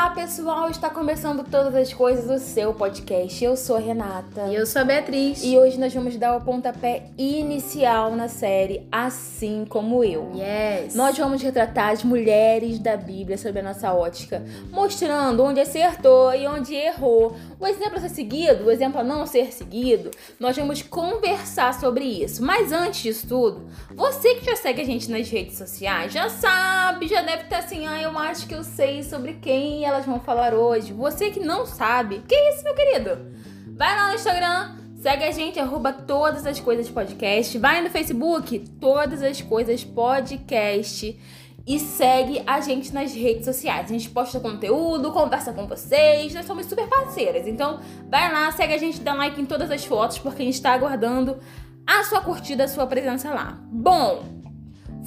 Olá, pessoal! Está começando todas as coisas do seu podcast. Eu sou a Renata. E eu sou a Beatriz. E hoje nós vamos dar o pontapé inicial na série Assim Como Eu. Yes! Nós vamos retratar as mulheres da Bíblia sob a nossa ótica, mostrando onde acertou e onde errou, o exemplo a ser seguido, o exemplo a não ser seguido. Nós vamos conversar sobre isso. Mas antes disso tudo, você que já segue a gente nas redes sociais já sabe, já deve estar assim, ah, eu acho que eu sei sobre quem elas vão falar hoje. Você que não sabe, que isso, meu querido? Vai lá no Instagram, segue a gente, arroba todas as coisas podcast. Vai no Facebook, todas as coisas podcast. E segue a gente nas redes sociais. A gente posta conteúdo, conversa com vocês. Nós somos super parceiras. Então, vai lá, segue a gente, dá like em todas as fotos, porque a gente está aguardando a sua curtida, a sua presença lá. Bom,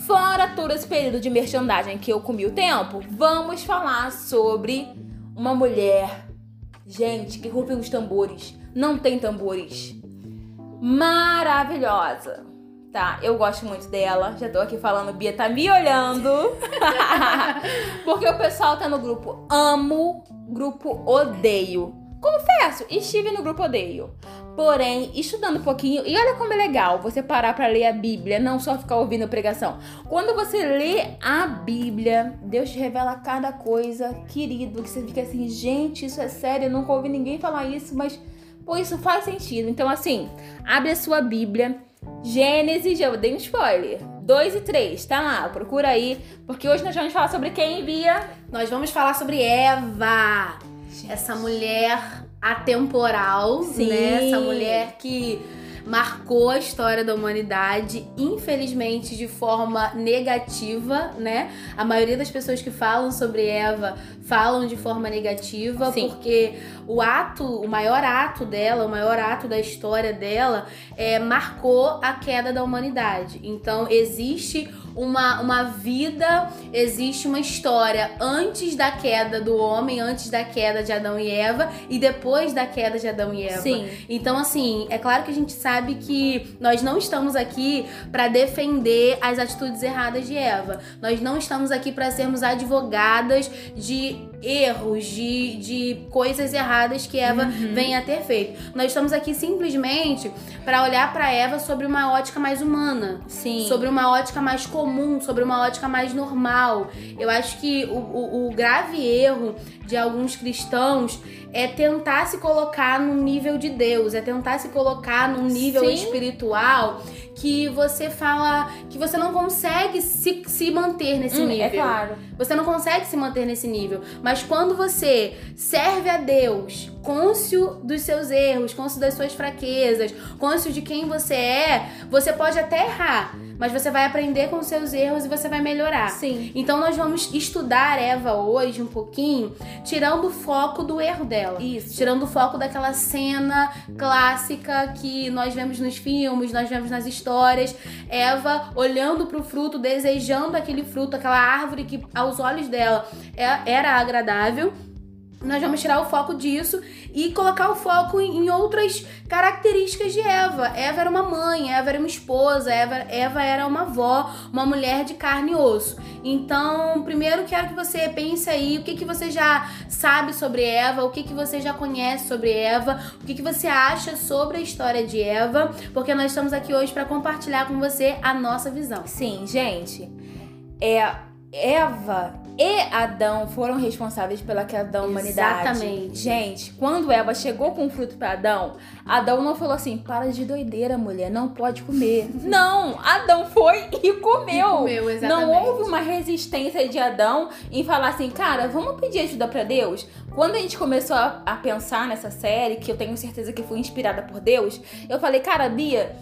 Fora todo esse período de merchandising que eu comi o tempo, vamos falar sobre uma mulher, gente, que rufem os tambores. Não tem tambores. Maravilhosa. Tá, eu gosto muito dela. Já tô aqui falando, Bia tá me olhando. Porque o pessoal tá no grupo amo, grupo odeio. Confesso, estive no grupo odeio. Porém, estudando um pouquinho, e olha como é legal você parar para ler a Bíblia, não só ficar ouvindo pregação. Quando você lê a Bíblia, Deus te revela cada coisa, querido, que você fica assim, gente, isso é sério, eu nunca ouvi ninguém falar isso, mas pô, isso faz sentido. Então, assim, abre a sua Bíblia, Gênesis, já dei um spoiler. 2 e 3, tá lá, procura aí, porque hoje nós vamos falar sobre quem, Bia? Nós vamos falar sobre Eva, essa mulher atemporal, Sim. né? Essa mulher que marcou a história da humanidade, infelizmente de forma negativa, né? A maioria das pessoas que falam sobre Eva falam de forma negativa, Sim. porque o ato, o maior ato dela, o maior ato da história dela, é, marcou a queda da humanidade. Então existe uma, uma vida, existe uma história antes da queda do homem, antes da queda de Adão e Eva e depois da queda de Adão e Eva. Sim. Então, assim, é claro que a gente sabe que nós não estamos aqui para defender as atitudes erradas de Eva. Nós não estamos aqui para sermos advogadas de erros, de, de coisas erradas que Eva Uhum. venha a ter feito. Nós estamos aqui simplesmente para olhar para Eva sobre uma ótica mais humana Sim. sobre uma ótica mais comum, sobre uma ótica mais normal. Eu acho que o, o- o grave erro de alguns cristãos é tentar se colocar no nível de Deus, é tentar se colocar num nível Sim. espiritual que você fala que você não consegue se, se manter nesse Hum, nível. é claro. Você não consegue se manter nesse nível. Mas quando você serve a Deus, cônscio dos seus erros, cônscio das suas fraquezas, cônscio de quem você é, você pode até errar, mas você vai aprender com os seus erros e você vai melhorar. Sim. Então nós vamos estudar Eva hoje um pouquinho, tirando o foco do erro dela. Isso. Tirando o foco daquela cena clássica que nós vemos nos filmes, nós vemos nas histórias. Eva olhando pro fruto, desejando aquele fruto, aquela árvore que aos olhos dela é- era agradável. Nós vamos tirar o foco disso e colocar o foco em outras características de Eva. Eva era uma mãe, Eva era uma esposa, Eva, Eva era uma avó, uma mulher de carne e osso. Então, primeiro quero que você pense aí o que, que você já sabe sobre Eva, o que, que você já conhece sobre Eva, o que, que você acha sobre a história de Eva, porque nós estamos aqui hoje para compartilhar com você a nossa visão. Sim, gente. É Eva e Adão foram responsáveis pela queda da humanidade. Exatamente. Gente, quando Eva chegou com o fruto para Adão, Adão não falou assim: "Para de doideira, mulher, não pode comer". não, Adão foi e comeu. E comeu, exatamente. Não houve uma resistência de Adão em falar assim: "Cara, vamos pedir ajuda para Deus". Quando a gente começou a, a pensar nessa série, que eu tenho certeza que foi inspirada por Deus, eu falei: "Cara, Bia,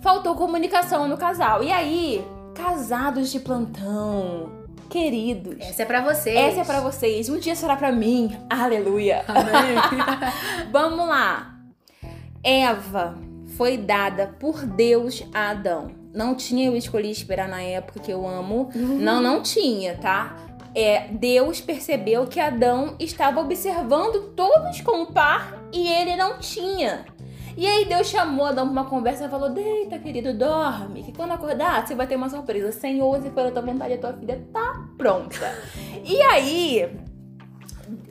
faltou comunicação no casal". E aí, casados de plantão, queridos, Essa é pra vocês. essa é pra vocês. Um dia será pra mim. Aleluia. Vamos lá. Eva foi dada por Deus a Adão. Não tinha eu escolhi esperar na época que eu amo. Não, não tinha, tá? É, Deus percebeu que Adão estava observando todos com o par e ele não tinha. E aí Deus chamou Adão pra uma conversa e falou: Deita, querido, dorme. Que quando acordar, você vai ter uma surpresa. Senhor, se for a tua vontade, a tua filha tá pronta. E aí,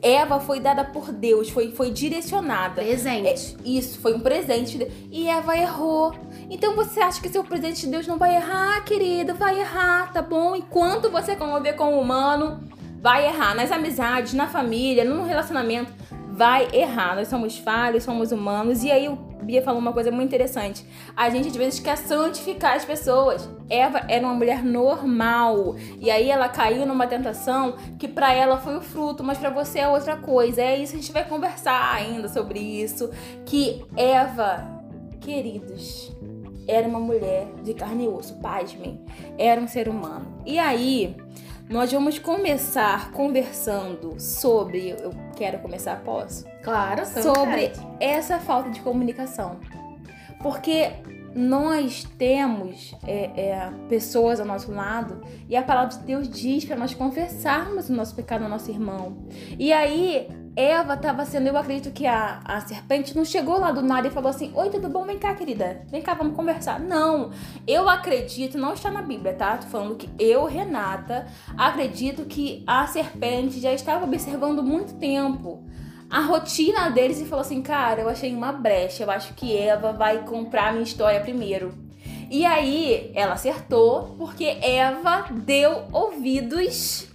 Eva foi dada por Deus, foi, foi direcionada. Presente. É, isso, foi um presente. E Eva errou. Então você acha que seu presente de Deus não vai errar, querido? Vai errar, tá bom? Enquanto você conviver com o humano, vai errar. Nas amizades, na família, no relacionamento, vai errar. Nós somos falhos, somos humanos. E aí o Bia falou uma coisa muito interessante. A gente às vezes quer santificar as pessoas. Eva era uma mulher normal. E aí ela caiu numa tentação que para ela foi o fruto, mas para você é outra coisa. É isso, a gente vai conversar ainda sobre isso. Que Eva, queridos, era uma mulher de carne e osso, pasmem. Era um ser humano. E aí, nós vamos começar conversando sobre. Eu quero começar, posso? Claro, sobre essa falta de comunicação. Porque nós temos é, é, pessoas ao nosso lado e a palavra de Deus diz para nós confessarmos o nosso pecado ao nosso irmão. E aí Eva estava sendo, eu acredito que a, a serpente não chegou lá do nada e falou assim: Oi, tudo bom? Vem cá, querida. Vem cá, vamos conversar. Não, eu acredito, não está na Bíblia, tá? Tô falando que eu, Renata, acredito que a serpente já estava observando muito tempo a rotina deles e falou assim: Cara, eu achei uma brecha, eu acho que Eva vai comprar minha história primeiro. E aí ela acertou, porque Eva deu ouvidos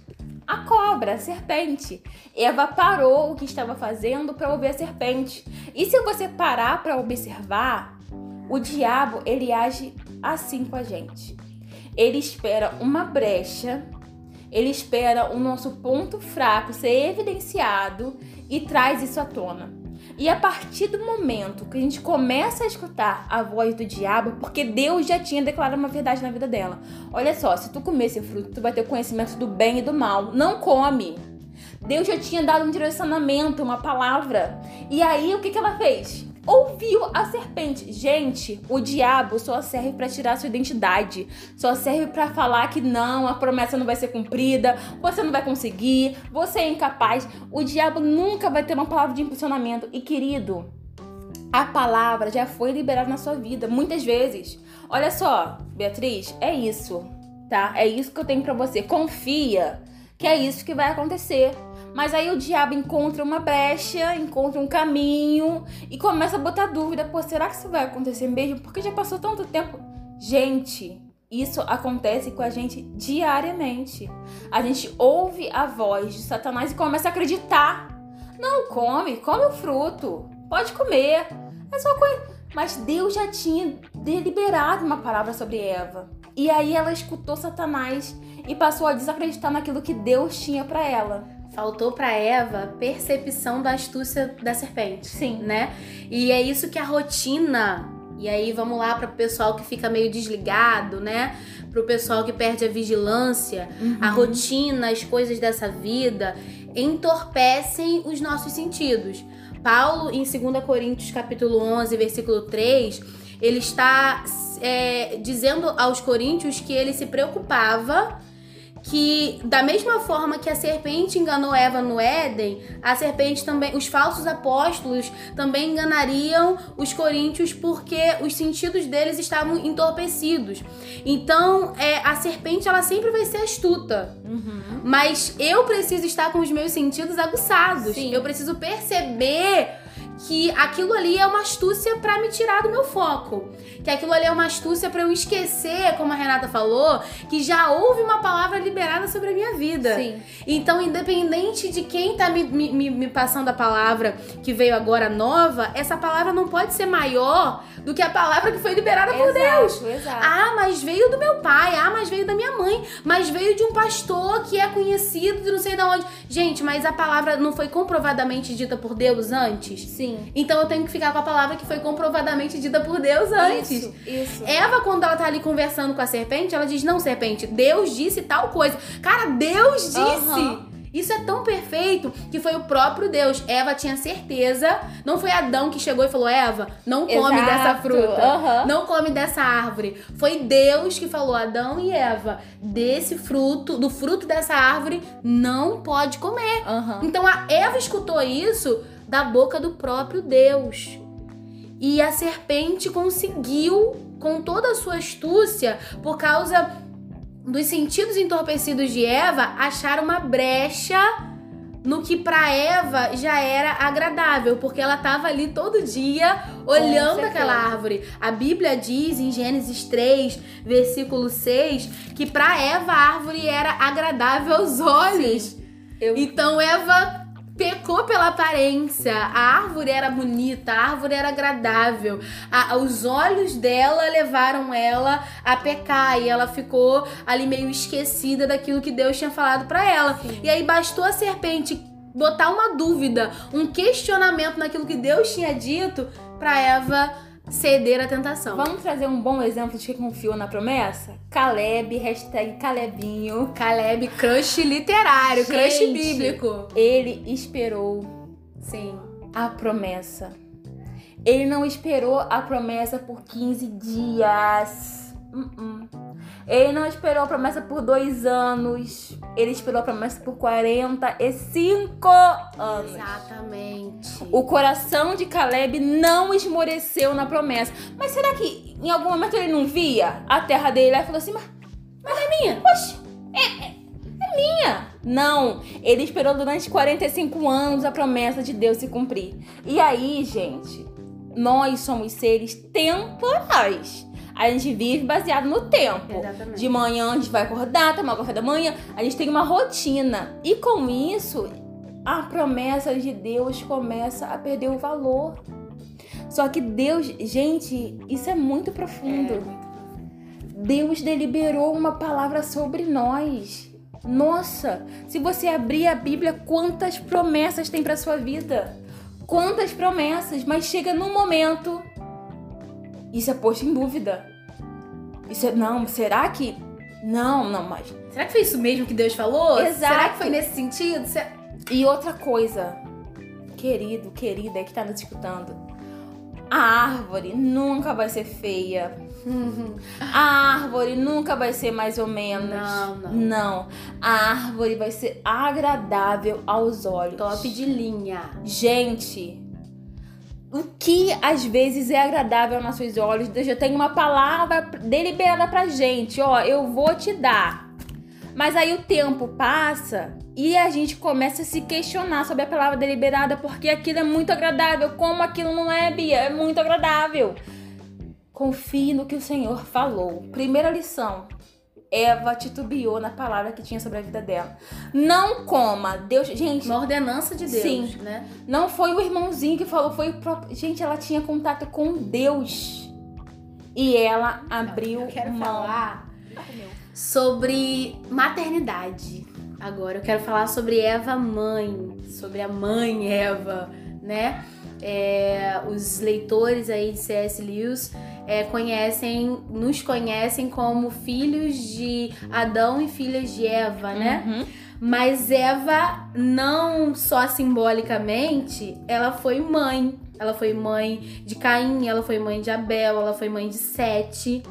cobra, à serpente. Eva parou o que estava fazendo para ouvir a serpente. E se você parar para observar, o diabo ele age assim com a gente. Ele espera uma brecha, ele espera o nosso ponto fraco ser evidenciado e traz isso à tona. E a partir do momento que a gente começa a escutar a voz do diabo, porque Deus já tinha declarado uma verdade na vida dela. Olha só, se tu comer esse fruto, tu vai ter conhecimento do bem e do mal. Não come. Deus já tinha dado um direcionamento, uma palavra. E aí o que, que ela fez? Ouviu a serpente. Gente, o diabo só serve para tirar sua identidade, só serve para falar que não, a promessa não vai ser cumprida, você não vai conseguir, você é incapaz. O diabo nunca vai ter uma palavra de impulsionamento. E querido, a palavra já foi liberada na sua vida muitas vezes. Olha só, Beatriz, é isso, tá? É isso que eu tenho para você. Confia que é isso que vai acontecer. Mas aí o diabo encontra uma brecha, encontra um caminho e começa a botar dúvida: pô, será que isso vai acontecer mesmo? Porque já passou tanto tempo. Gente, isso acontece com a gente diariamente. A gente ouve a voz de Satanás e começa a acreditar. Não come, come o fruto. Pode comer. É só coisa. Mas Deus já tinha deliberado uma palavra sobre Eva. E aí ela escutou Satanás e passou a desacreditar naquilo que Deus tinha para ela. Faltou para Eva percepção da astúcia da serpente. Sim. Né? E é isso que a rotina. E aí vamos lá para o pessoal que fica meio desligado, né? Para o pessoal que perde a vigilância, uhum. a rotina, as coisas dessa vida entorpecem os nossos sentidos. Paulo, em 2 Coríntios capítulo 11, versículo 3, ele está é, dizendo aos coríntios que ele se preocupava que da mesma forma que a serpente enganou Eva no Éden, a serpente também, os falsos apóstolos também enganariam os coríntios porque os sentidos deles estavam entorpecidos. Então, é, a serpente ela sempre vai ser astuta, uhum. mas eu preciso estar com os meus sentidos aguçados. Sim. Eu preciso perceber que aquilo ali é uma astúcia para me tirar do meu foco. Que aquilo ali é uma astúcia para eu esquecer, como a Renata falou, que já houve uma palavra liberada sobre a minha vida. Sim. Então, independente de quem tá me, me, me passando a palavra que veio agora nova, essa palavra não pode ser maior do que a palavra que foi liberada exato, por Deus. Exato. Ah, mas veio do meu pai, ah, mas veio da minha mãe, mas veio de um pastor que é conhecido de não sei de onde. Gente, mas a palavra não foi comprovadamente dita por Deus antes? Sim. Então eu tenho que ficar com a palavra que foi comprovadamente dita por Deus antes. Isso, isso. Eva, quando ela tá ali conversando com a serpente, ela diz: Não, serpente, Deus disse tal coisa. Cara, Deus disse. Uhum. Isso é tão perfeito que foi o próprio Deus. Eva tinha certeza. Não foi Adão que chegou e falou: Eva, não come Exato. dessa fruta. Uhum. Não come dessa árvore. Foi Deus que falou: Adão e Eva, desse fruto, do fruto dessa árvore, não pode comer. Uhum. Então a Eva escutou isso da boca do próprio Deus. E a serpente conseguiu, com toda a sua astúcia, por causa dos sentidos entorpecidos de Eva, achar uma brecha no que para Eva já era agradável, porque ela estava ali todo dia olhando aquela árvore. A Bíblia diz em Gênesis 3, versículo 6, que para Eva a árvore era agradável aos olhos. Eu... Então Eva pecou pela aparência. A árvore era bonita, a árvore era agradável. A, os olhos dela levaram ela a pecar e ela ficou ali meio esquecida daquilo que Deus tinha falado para ela. Sim. E aí bastou a serpente botar uma dúvida, um questionamento naquilo que Deus tinha dito para Eva ceder à tentação. Vamos trazer um bom exemplo de quem confiou na promessa? Caleb, hashtag Calebinho. Caleb, crush literário, Gente, crush bíblico. Ele esperou. Sim. A promessa. Ele não esperou a promessa por 15 dias. Uh -uh. Ele não esperou a promessa por dois anos. Ele esperou a promessa por 45 anos. Exatamente. O coração de Caleb não esmoreceu na promessa. Mas será que em algum momento ele não via a terra dele e falou assim: Mas, mas é minha? Oxe, é, é, é minha. Não, ele esperou durante 45 anos a promessa de Deus se cumprir. E aí, gente, nós somos seres temporais. A gente vive baseado no tempo. Exatamente. De manhã a gente vai acordar, tomar café da manhã, a gente tem uma rotina. E com isso, a promessa de Deus começa a perder o valor. Só que Deus, gente, isso é muito profundo. É, muito Deus deliberou uma palavra sobre nós. Nossa, se você abrir a Bíblia, quantas promessas tem para sua vida? Quantas promessas, mas chega num momento isso é posto em dúvida. Isso é, não, será que. Não, não, mas. Será que foi isso mesmo que Deus falou? Exato. Será que foi nesse sentido? E outra coisa, querido, querida que tá nos escutando. A árvore nunca vai ser feia. A árvore nunca vai ser mais ou menos. Não, não. Não. A árvore vai ser agradável aos olhos. Top de linha. Gente, o que às vezes é agradável aos nossos olhos. Deus já tem uma palavra deliberada pra gente, ó, eu vou te dar. Mas aí o tempo passa e a gente começa a se questionar sobre a palavra deliberada porque aquilo é muito agradável. Como aquilo não é, Bia? É muito agradável. Confie no que o Senhor falou. Primeira lição: Eva titubeou na palavra que tinha sobre a vida dela. Não coma. Deus, gente, uma ordenança de Deus, sim, né? Não foi o irmãozinho que falou, foi o próprio. Gente, ela tinha contato com Deus. E ela abriu eu quero mão. falar sobre maternidade. Agora eu quero falar sobre Eva mãe, sobre a mãe Eva, né? É, os leitores aí de C.S. Lewis é, conhecem, nos conhecem como filhos de Adão e filhas de Eva, né? Uhum. Mas Eva, não só simbolicamente, ela foi mãe. Ela foi mãe de Caim, ela foi mãe de Abel, ela foi mãe de Sete.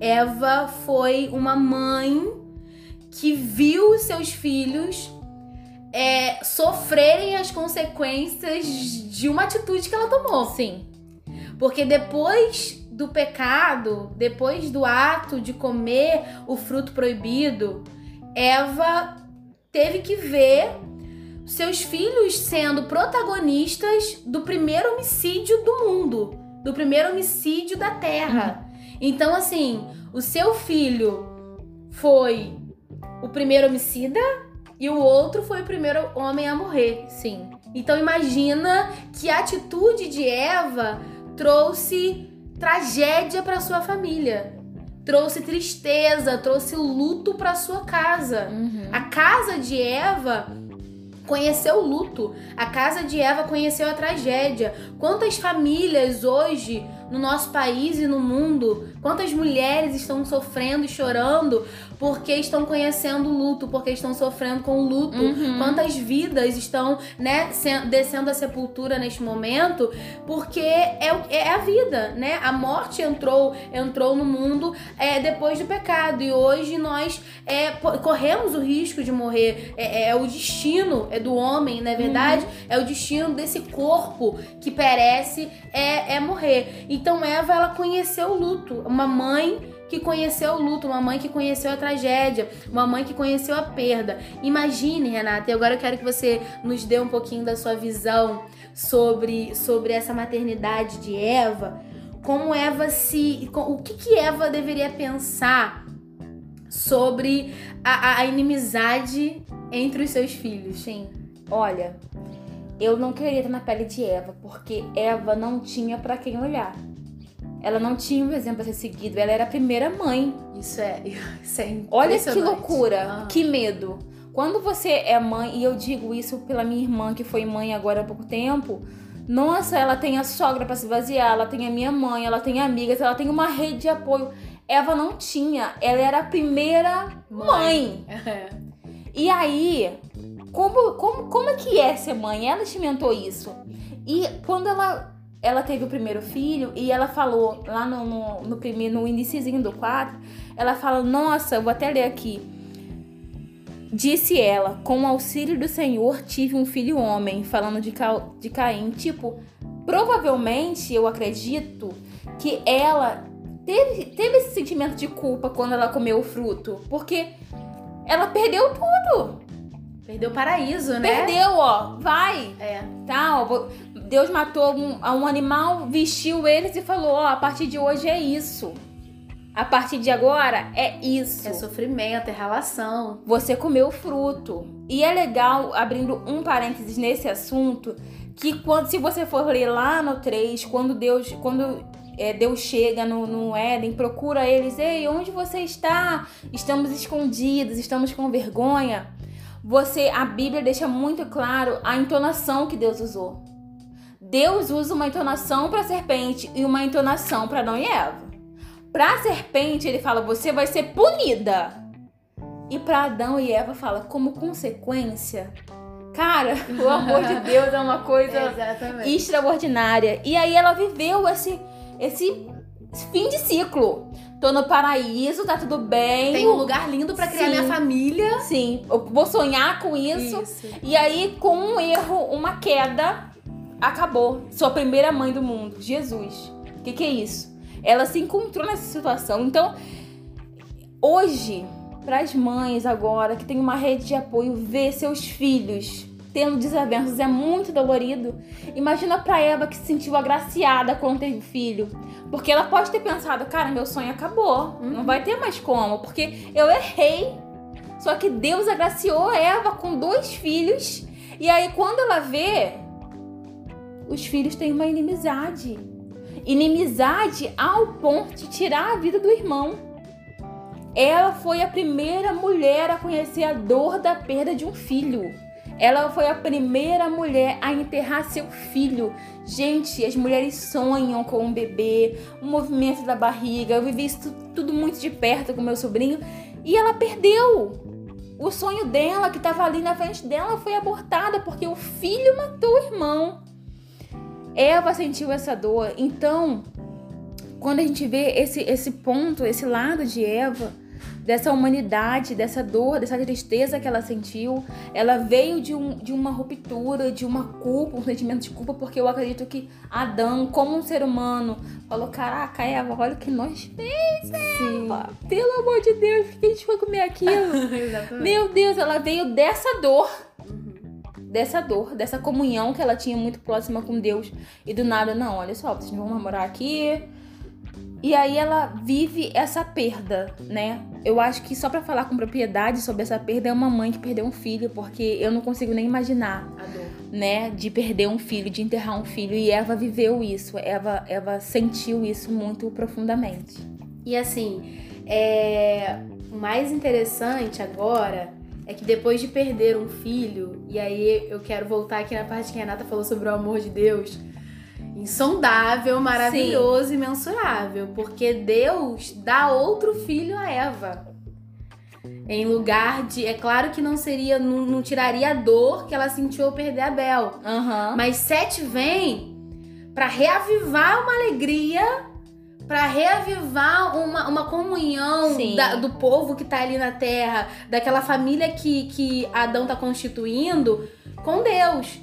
Eva foi uma mãe que viu seus filhos é, sofrerem as consequências de uma atitude que ela tomou. Sim. Porque depois do pecado, depois do ato de comer o fruto proibido, Eva teve que ver seus filhos sendo protagonistas do primeiro homicídio do mundo, do primeiro homicídio da terra. Uhum. Então, assim, o seu filho foi o primeiro homicida e o outro foi o primeiro homem a morrer. Sim. Então, imagina que a atitude de Eva trouxe tragédia para sua família. Trouxe tristeza, trouxe luto para sua casa. Uhum. A casa de Eva conheceu o luto. A casa de Eva conheceu a tragédia. Quantas famílias hoje no nosso país e no mundo, quantas mulheres estão sofrendo e chorando porque estão conhecendo o luto, porque estão sofrendo com o luto. Uhum. Quantas vidas estão, né, descendo a sepultura neste momento, porque é, é a vida, né? A morte entrou, entrou no mundo é, depois do pecado e hoje nós é, corremos o risco de morrer. É, é, é o destino é do homem, não é verdade? Uhum. É o destino desse corpo que perece é, é morrer. Então Eva ela conheceu o luto, uma mãe que conheceu o luto, uma mãe que conheceu a tragédia, uma mãe que conheceu a perda. Imagine, Renata, e agora eu quero que você nos dê um pouquinho da sua visão sobre, sobre essa maternidade de Eva. Como Eva se. O que, que Eva deveria pensar sobre a, a inimizade entre os seus filhos? Sim. Olha, eu não queria estar na pele de Eva, porque Eva não tinha para quem olhar. Ela não tinha um exemplo a ser seguido, ela era a primeira mãe. Isso é, isso é Olha que loucura, ah. que medo. Quando você é mãe, e eu digo isso pela minha irmã que foi mãe agora há pouco tempo, nossa, ela tem a sogra para se vaziar, ela tem a minha mãe, ela tem amigas, ela tem uma rede de apoio. Eva não tinha, ela era a primeira mãe. mãe. e aí, como, como, como é que é ser mãe? Ela experimentou isso. E quando ela, ela teve o primeiro filho, e ela falou lá no, no, no primeiro, no iníciozinho do quadro, ela fala, nossa, eu vou até ler aqui. Disse ela, com o auxílio do Senhor tive um filho homem, falando de, Ca... de Caim. Tipo, provavelmente eu acredito que ela teve, teve esse sentimento de culpa quando ela comeu o fruto, porque ela perdeu tudo. Perdeu o paraíso, né? Perdeu, ó. Vai. É. Tá, ó. Deus matou um, um animal, vestiu eles e falou: ó, a partir de hoje é isso. A partir de agora é isso. É sofrimento, é relação. Você comeu o fruto. E é legal, abrindo um parênteses nesse assunto, que quando se você for ler lá no 3, quando Deus, quando é, Deus chega no, no Éden, procura eles, ei, onde você está? Estamos escondidos, estamos com vergonha. Você, a Bíblia deixa muito claro a entonação que Deus usou. Deus usa uma entonação para a serpente e uma entonação para Adão e Eva. Pra serpente, ele fala: você vai ser punida. E para Adão e Eva fala: como consequência. Cara, o amor de Deus é uma coisa extraordinária. E aí ela viveu esse, esse fim de ciclo. Tô no paraíso, tá tudo bem. Tem um lugar lindo para criar Sim. minha família. Sim, eu vou sonhar com isso. isso. E aí, com um erro, uma queda, acabou. Sua primeira mãe do mundo, Jesus. O que, que é isso? ela se encontrou nessa situação. Então, hoje, para as mães agora que tem uma rede de apoio, ver seus filhos tendo desavenças é muito dolorido. Imagina para Eva que se sentiu agraciada quando teve filho. Porque ela pode ter pensado, cara, meu sonho acabou, uhum. não vai ter mais como, porque eu errei. Só que Deus agraciou Eva com dois filhos. E aí, quando ela vê, os filhos têm uma inimizade inimizade ao ponto de tirar a vida do irmão. Ela foi a primeira mulher a conhecer a dor da perda de um filho. Ela foi a primeira mulher a enterrar seu filho. Gente, as mulheres sonham com um bebê, o movimento da barriga. Eu vivi isso tudo muito de perto com meu sobrinho e ela perdeu. O sonho dela, que estava ali na frente dela, foi abortada porque o filho matou o irmão. Eva sentiu essa dor. Então, quando a gente vê esse, esse ponto, esse lado de Eva, dessa humanidade, dessa dor, dessa tristeza que ela sentiu, ela veio de, um, de uma ruptura, de uma culpa, um sentimento de culpa, porque eu acredito que Adão, como um ser humano, falou: Caraca, Eva, olha o que nós fez, Eva. Pelo amor de Deus, por que a gente foi comer aquilo? Meu Deus, ela veio dessa dor dessa dor, dessa comunhão que ela tinha muito próxima com Deus. E do nada, não, olha só, vocês vão morar aqui. E aí ela vive essa perda, né? Eu acho que só para falar com propriedade sobre essa perda é uma mãe que perdeu um filho, porque eu não consigo nem imaginar, né, de perder um filho, de enterrar um filho. E Eva viveu isso, Eva, Eva sentiu isso muito profundamente. E assim, é... o mais interessante agora é que depois de perder um filho, e aí eu quero voltar aqui na parte que a Renata falou sobre o amor de Deus, insondável, maravilhoso Sim. e mensurável, porque Deus dá outro filho a Eva. Em lugar de. É claro que não seria. Não, não tiraria a dor que ela sentiu ao perder Abel. Uhum. Mas Sete vem para reavivar uma alegria para reavivar uma, uma comunhão da, do povo que tá ali na terra, daquela família que, que Adão tá constituindo com Deus.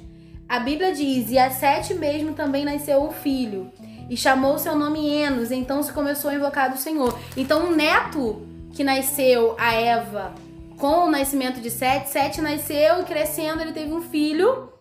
A Bíblia diz: e a Sete mesmo também nasceu um filho. e chamou seu nome Enos. Então se começou a invocar do Senhor. Então o neto que nasceu a Eva com o nascimento de Sete, Sete nasceu e crescendo ele teve um filho.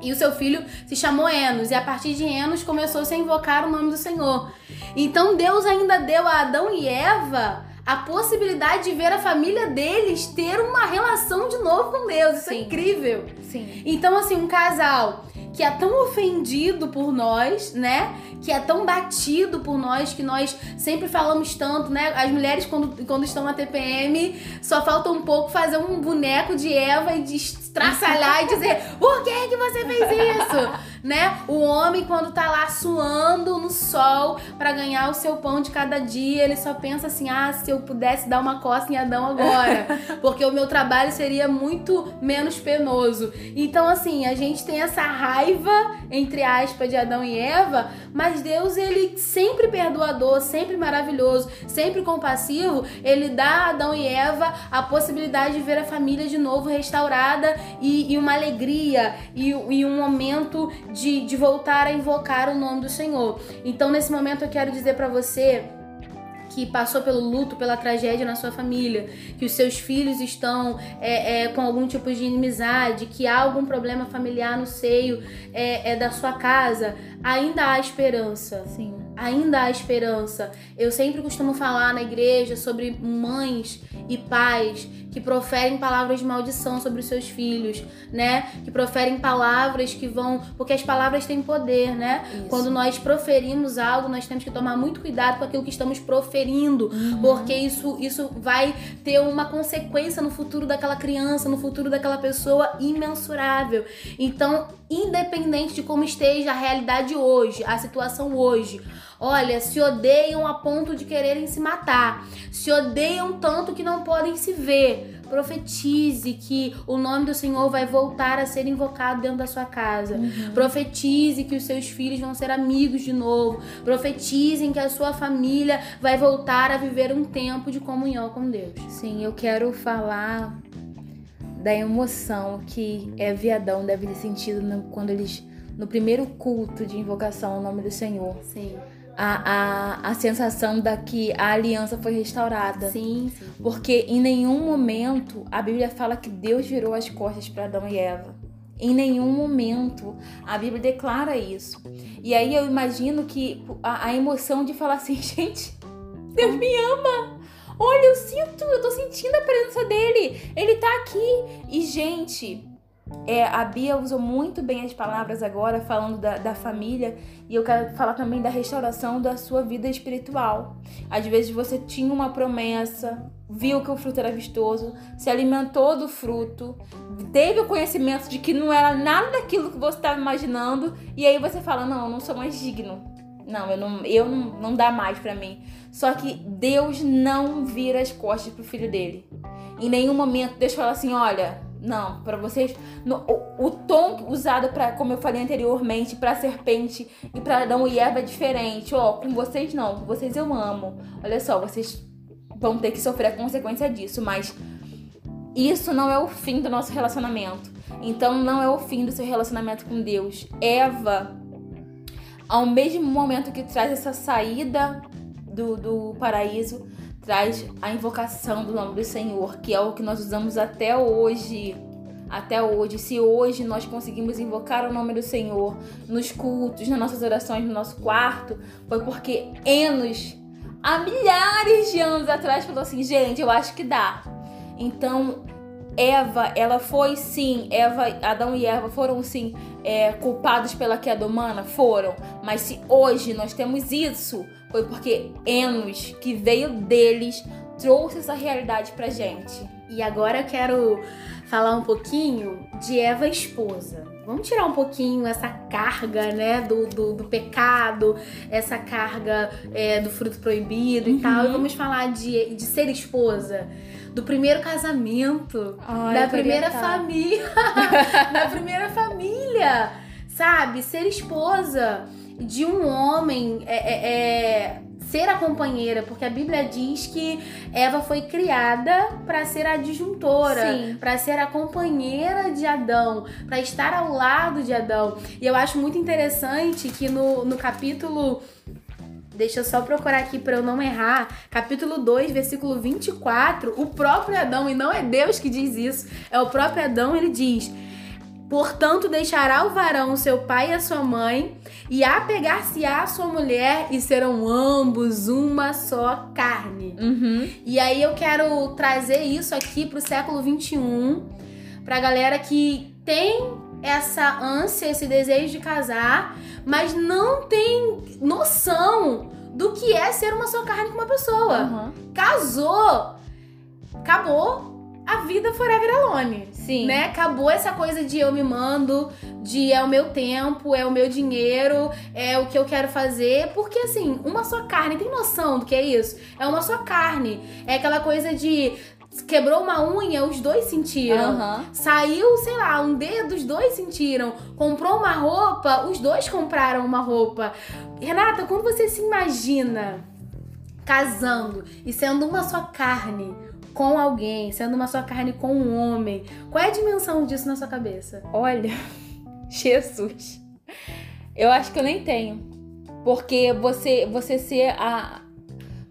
E o seu filho se chamou Enos, e a partir de Enos começou-se a invocar o nome do Senhor. Então Deus ainda deu a Adão e Eva a possibilidade de ver a família deles ter uma relação de novo com Deus. Isso é Sim. é incrível. Sim. Então, assim, um casal que é tão ofendido por nós, né? Que é tão batido por nós, que nós sempre falamos tanto, né? As mulheres, quando, quando estão na TPM, só falta um pouco fazer um boneco de Eva e de estraçalhar e dizer por que que você fez isso? né? O homem, quando tá lá suando no sol para ganhar o seu pão de cada dia, ele só pensa assim: ah, se eu pudesse dar uma coça em Adão agora, porque o meu trabalho seria muito menos penoso. Então, assim, a gente tem essa raiva, entre aspas, de Adão e Eva, mas Deus, ele sempre perdoador, sempre maravilhoso, sempre compassivo, ele dá a Adão e Eva a possibilidade de ver a família de novo restaurada e, e uma alegria e, e um momento de, de voltar a invocar o nome do Senhor. Então, nesse momento, eu quero dizer para você que passou pelo luto, pela tragédia na sua família, que os seus filhos estão é, é, com algum tipo de inimizade, que há algum problema familiar no seio é, é da sua casa, ainda há esperança. Sim. Ainda há esperança. Eu sempre costumo falar na igreja sobre mães e pais que proferem palavras de maldição sobre os seus filhos, né? Que proferem palavras que vão. Porque as palavras têm poder, né? Isso. Quando nós proferimos algo, nós temos que tomar muito cuidado com aquilo que estamos proferindo, Uhum. porque isso, isso vai ter uma consequência no futuro daquela criança, no futuro daquela pessoa imensurável. Então, independente de como esteja a realidade hoje, a situação hoje, olha, se odeiam a ponto de quererem se matar, se odeiam tanto que não podem se ver. Profetize que o nome do Senhor vai voltar a ser invocado dentro da sua casa. Profetize que os seus filhos vão ser amigos de novo. Profetizem que a sua família vai voltar a viver um tempo de comunhão com Deus. Sim, eu quero falar da emoção que Eva e Adão devem ter sentido no- quando eles, no primeiro culto de invocação ao nome do Senhor. Sim. A, a, a sensação da que a aliança foi restaurada. Sim, sim. Porque em nenhum momento a Bíblia fala que Deus virou as costas para Adão e Eva. Em nenhum momento a Bíblia declara isso. E aí eu imagino que a, a emoção de falar assim, gente, Deus me ama. Olha, eu sinto, eu tô sentindo a presença dele. Ele tá aqui. E, gente, é, a Bia usou muito bem as palavras agora, falando da, da família. E eu quero falar também da restauração da sua vida espiritual. Às vezes você tinha uma promessa, viu que o fruto era vistoso, se alimentou do fruto, teve o conhecimento de que não era nada daquilo que você estava imaginando, e aí você fala: Não, eu não sou mais digno. Não, eu não, eu não, não dá mais pra mim. Só que Deus não vira as costas pro filho dele. Em nenhum momento Deus fala assim: Olha, não, pra vocês. no- o, o tom usado para, como eu falei anteriormente, pra serpente e pra Adão e Eva é diferente. Ó, com vocês não, com vocês eu amo. Olha só, vocês vão ter que sofrer a consequência disso, mas isso não é o fim do nosso relacionamento. Então não é o fim do seu relacionamento com Deus. Eva, ao mesmo momento que traz essa saída do, do paraíso, traz a invocação do nome do Senhor, que é o que nós usamos até hoje. Até hoje, se hoje nós conseguimos invocar o nome do Senhor nos cultos, nas nossas orações, no nosso quarto, foi porque Enos, há milhares de anos atrás, falou assim: gente, eu acho que dá. Então, Eva, ela foi sim, Eva, Adão e Eva foram sim é, culpados pela queda humana? Foram. Mas se hoje nós temos isso, foi porque Enos, que veio deles, trouxe essa realidade pra gente. E agora eu quero falar um pouquinho de Eva esposa. Vamos tirar um pouquinho essa carga, né, do, do, do pecado, essa carga é, do fruto proibido e tal. E vamos falar de, de ser esposa, do primeiro casamento, Ai, da eu queria primeira família, da primeira família, sabe? Ser esposa de um homem é, é, é, ser a companheira, porque a Bíblia diz que Eva foi criada para ser a disjuntora, para ser a companheira de Adão, para estar ao lado de Adão. E eu acho muito interessante que no, no capítulo Deixa eu só procurar aqui para eu não errar. Capítulo 2, versículo 24. O próprio Adão, e não é Deus que diz isso, é o próprio Adão, ele diz: Portanto, deixará o varão seu pai e a sua mãe, e apegar-se-á a sua mulher, e serão ambos uma só carne. Uhum. E aí eu quero trazer isso aqui pro século 21, pra galera que tem essa ânsia, esse desejo de casar, mas não tem noção do que é ser uma só carne com uma pessoa. Uhum. Casou, acabou. A vida forever alone. Sim. Né? Acabou essa coisa de eu me mando, de é o meu tempo, é o meu dinheiro, é o que eu quero fazer. Porque, assim, uma só carne, tem noção do que é isso? É uma só carne. É aquela coisa de quebrou uma unha, os dois sentiram. Uhum. Saiu, sei lá, um dedo, os dois sentiram. Comprou uma roupa, os dois compraram uma roupa. Renata, quando você se imagina casando e sendo uma só carne com alguém, sendo uma só carne com um homem, qual é a dimensão disso na sua cabeça? Olha, Jesus. Eu acho que eu nem tenho. Porque você, você ser a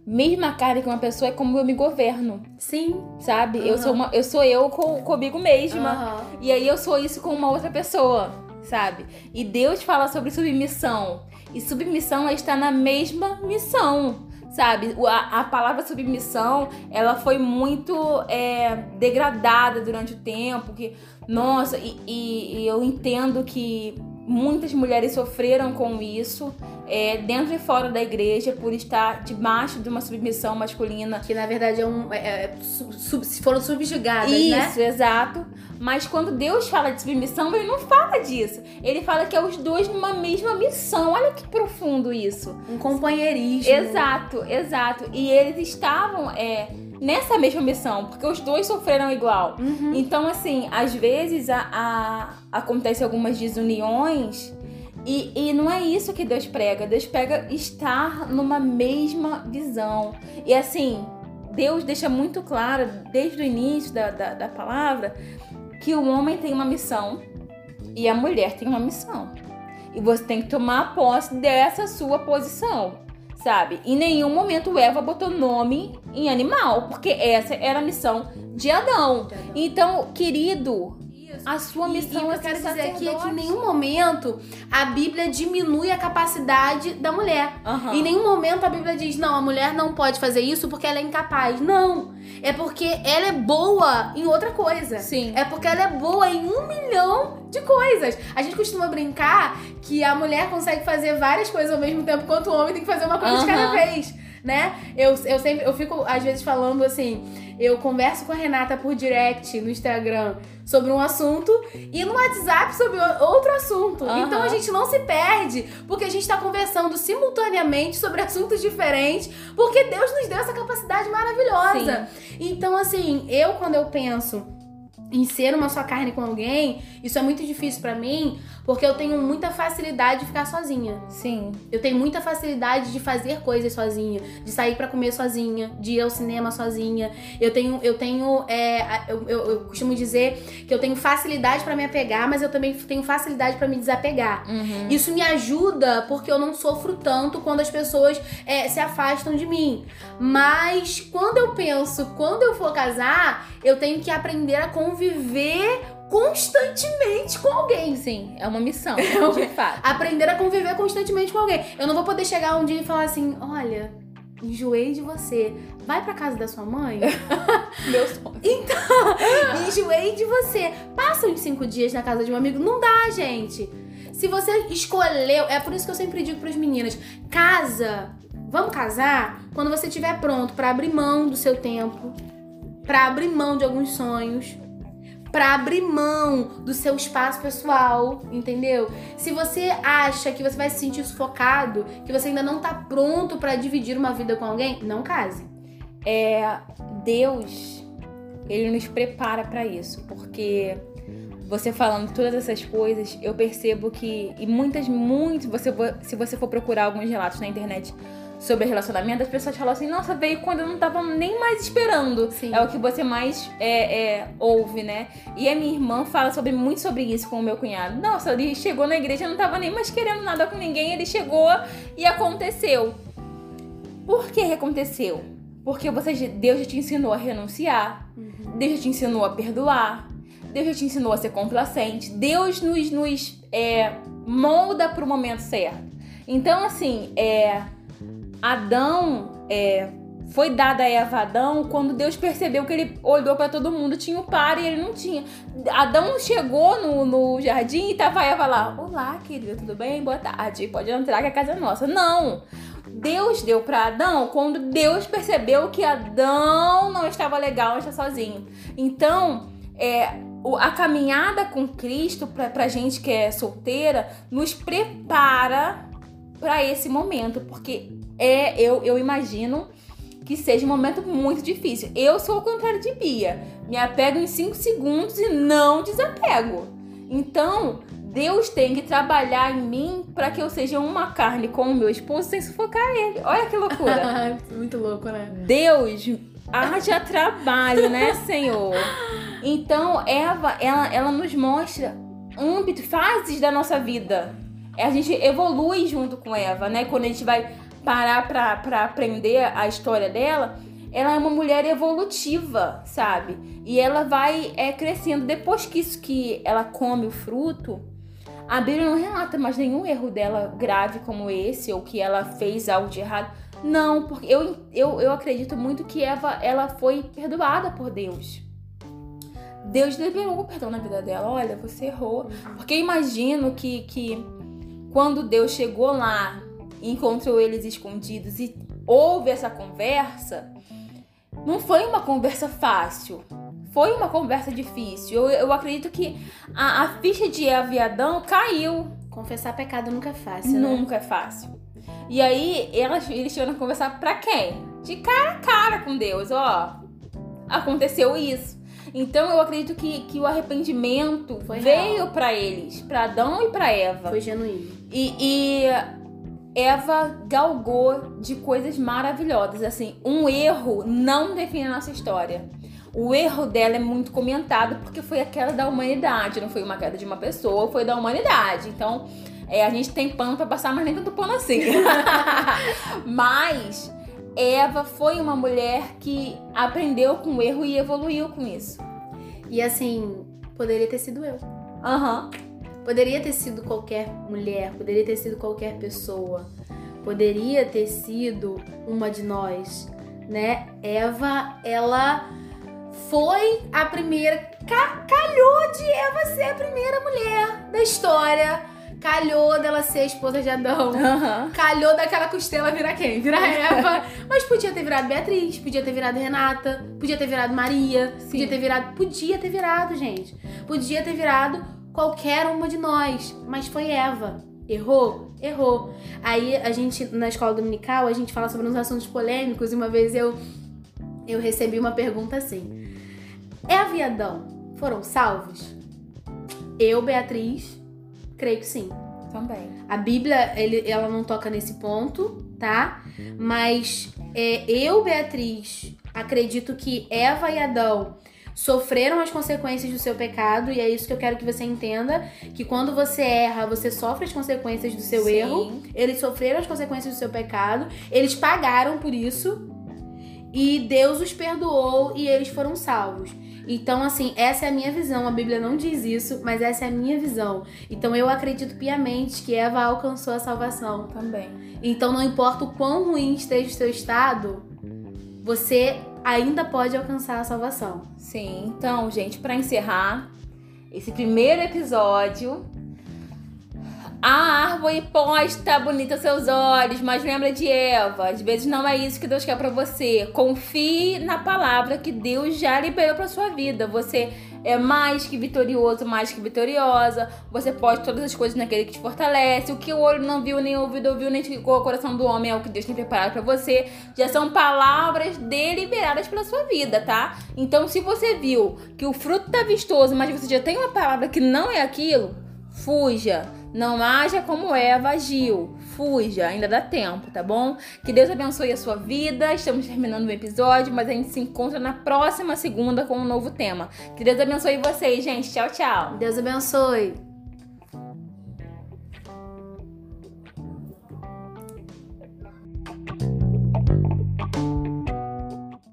mesma carne que uma pessoa é como eu me governo, Sim. sabe? Eu Aham. sou uma, eu sou eu com, comigo mesma. Aham. E aí eu sou isso com uma outra pessoa, sabe? E Deus fala sobre submissão. E submissão é estar na mesma missão, sabe? A, a palavra submissão, ela foi muito é, degradada durante o tempo. Que, nossa, e, e- e eu entendo que muitas mulheres sofreram com isso. é, dentro e fora da igreja, por estar debaixo de uma submissão masculina Que na verdade é um. é- é sub- foram subjugadas, né? isso, exato. Mas quando Deus fala de submissão, ele não fala disso. Ele fala que é os dois numa mesma missão. Olha que profundo isso. Um companheirismo. Exato, exato. E eles estavam é, nessa mesma missão, porque os dois sofreram igual. Uhum. Então, assim, às vezes a, a- acontece algumas desuniões e, e não é isso que Deus prega. Deus prega estar numa mesma visão. E assim, Deus deixa muito claro, desde o início da, da, da palavra, que o homem tem uma missão e a mulher tem uma missão. E você tem que tomar posse dessa sua posição, sabe? Em nenhum momento Eva botou nome em animal, porque essa era a missão de Adão. De Adão. Então, querido, a sua E- missão e o que é eu quero dizer aqui é que em nenhum momento a Bíblia diminui a capacidade da mulher. Aham. Em nenhum momento a Bíblia diz, não, a mulher não pode fazer isso porque ela é incapaz. Não. É porque ela é boa em outra coisa. Sim. É porque ela é boa em um milhão de coisas. A gente costuma brincar que a mulher consegue fazer várias coisas ao mesmo tempo, enquanto o homem tem que fazer uma coisa de cada vez. Né? Eu, eu sempre eu fico, às vezes, falando assim. Eu converso com a Renata por direct no Instagram sobre um assunto e no WhatsApp sobre outro assunto. Aham. Então a gente não se perde porque a gente tá conversando simultaneamente sobre assuntos diferentes, porque Deus nos deu essa capacidade maravilhosa. Então, assim, eu quando eu penso em ser uma só carne com alguém, isso é muito difícil pra mim, porque eu tenho muita facilidade de ficar sozinha. Sim. Eu tenho muita facilidade de fazer coisas sozinha, de sair pra comer sozinha, de ir ao cinema sozinha. Eu tenho, eu tenho, é, eu, eu- eu costumo dizer que eu tenho facilidade pra me apegar, mas eu também tenho facilidade pra me desapegar. Uhum. Isso me ajuda porque eu não sofro tanto quando as pessoas é, se afastam de mim. Mas quando eu penso, quando eu for casar, eu tenho que aprender a conviver constantemente com alguém. Sim, é uma missão, É de fato. Aprender a conviver constantemente com alguém. Eu não vou poder chegar um dia e falar assim: olha, enjoei de você. Vai pra casa da sua mãe? Meu sonho. enjoei de você. Passa uns cinco dias na casa de um amigo. Não dá, gente. Se você escolheu, é por isso que eu sempre digo pras meninas: casa, vamos casar quando você estiver pronto pra abrir mão do seu tempo, pra abrir mão de alguns sonhos, pra abrir mão do seu espaço pessoal, entendeu? Se você acha que você vai se sentir sufocado, que você ainda não tá pronto pra dividir uma vida com alguém, não case. É, Deus, ele nos prepara pra isso, porque você falando todas essas coisas, eu percebo que e muitas, muito, você se você for procurar alguns relatos na internet sobre relacionamento, as pessoas falam assim, nossa, veio quando eu não tava nem mais esperando. Sim. É o que você mais é, é, ouve, né? E a minha irmã fala sobre, muito sobre isso com o meu cunhado. Nossa, ele chegou na igreja, não tava nem mais querendo nada com ninguém, ele chegou e aconteceu. Por que aconteceu? Porque você, Deus já te ensinou a renunciar, Deus já te ensinou a perdoar, Deus já te ensinou a ser complacente, Deus nos, nos é, molda pro momento certo. Então, assim, é, Adão é, foi dada a Eva Adão quando Deus percebeu que ele olhou para todo mundo, tinha o par e ele não tinha. Adão chegou no, no jardim e tava a Eva lá. Olá, querido, tudo bem? Boa tarde. Pode entrar que a casa é nossa. Não! Deus deu para Adão quando Deus percebeu que Adão não estava legal, está sozinho. Então, é, a caminhada com Cristo, pra, pra gente que é solteira, nos prepara para esse momento, porque é eu, eu imagino que seja um momento muito difícil. Eu sou o contrário de Bia. Me apego em 5 segundos e não desapego. Então, Deus tem que trabalhar em mim para que eu seja uma carne com o meu esposo sem sufocar ele. Olha que loucura. Muito louco, né? Deus haja trabalho, né, Senhor? Então, Eva, ela, ela nos mostra âmbito, fases da nossa vida. A gente evolui junto com Eva, né? Quando a gente vai parar pra, pra aprender a história dela, ela é uma mulher evolutiva, sabe? E ela vai é, crescendo. Depois que isso que ela come o fruto, a Bíblia não relata mais nenhum erro dela grave como esse, ou que ela fez algo de errado. Não, porque eu, eu, eu acredito muito que Eva ela foi perdoada por Deus. Deus liberou o perdão na vida dela. Olha, você errou. Porque eu imagino que, que quando Deus chegou lá encontrou eles escondidos e houve essa conversa, não foi uma conversa fácil. Foi uma conversa difícil. Eu, eu acredito que a, a ficha de aviadão caiu. Confessar pecado nunca é fácil, né? Nunca é fácil. E aí elas, eles que conversar pra quem? De cara a cara com Deus, ó. Aconteceu isso. Então eu acredito que, que o arrependimento Foi veio pra eles, pra Adão e pra Eva. Foi genuíno. E, e Eva galgou de coisas maravilhosas. Assim, um erro não define a nossa história. O erro dela é muito comentado porque foi a queda da humanidade, não foi uma queda de uma pessoa, foi da humanidade. Então, é, a gente tem pano pra passar, mas nem tanto pano assim. mas Eva foi uma mulher que aprendeu com o erro e evoluiu com isso. E assim, poderia ter sido eu. Aham. Poderia ter sido qualquer mulher, poderia ter sido qualquer pessoa, poderia ter sido uma de nós, né? Eva, ela foi a primeira. ca- calhou de Eva ser a primeira mulher da história. Calhou dela ser a esposa de Adão. Aham. Calhou daquela costela virar quem? Virar Eva. Mas podia ter virado Beatriz, podia ter virado Renata, podia ter virado Maria, podia ter virado. Podia ter virado, gente. Podia ter virado qualquer uma de nós. Mas foi Eva. Errou? Errou. Aí a gente, na escola dominical, a gente fala sobre uns assuntos polêmicos e uma vez eu, eu recebi uma pergunta assim: Eva e Adão foram salvos? Eu, Beatriz, creio que sim. Também. A Bíblia, ele- ela não toca nesse ponto, tá? Mas é, eu, Beatriz, acredito que Eva e Adão sofreram as consequências do seu pecado e é isso que eu quero que você entenda, que quando você erra, você sofre as consequências do seu Sim. erro. Eles sofreram as consequências do seu pecado, eles pagaram por isso e Deus os perdoou e eles foram salvos. Então, assim, essa é a minha visão. A Bíblia não diz isso, mas essa é a minha visão. Então, eu acredito piamente que Eva alcançou a salvação. Também. Então, não importa o quão ruim esteja o seu estado, você ainda pode alcançar a salvação. Sim, então, gente, pra encerrar esse primeiro episódio, a árvore pode estar bonita seus olhos, mas lembra de Eva. Às vezes não é isso que Deus quer pra você. Confie na palavra que Deus já liberou pra sua vida. Você é mais que vitorioso, mais que vitoriosa. Você pode todas as coisas naquele que te fortalece. O que o olho não viu, nem o ouvido ouviu, nem ficou o coração do homem é o que Deus tem preparado pra você. Já são palavras deliberadas pela sua vida, tá? Então, se você viu que o fruto tá vistoso, mas você já tem uma palavra que não é aquilo, fuja. Não haja como Eva agiu. Fuja, ainda dá tempo, tá bom? Que Deus abençoe a sua vida. Estamos terminando o episódio, mas a gente se encontra na próxima segunda com um novo tema. Que Deus abençoe vocês, gente. Tchau, tchau. Deus abençoe.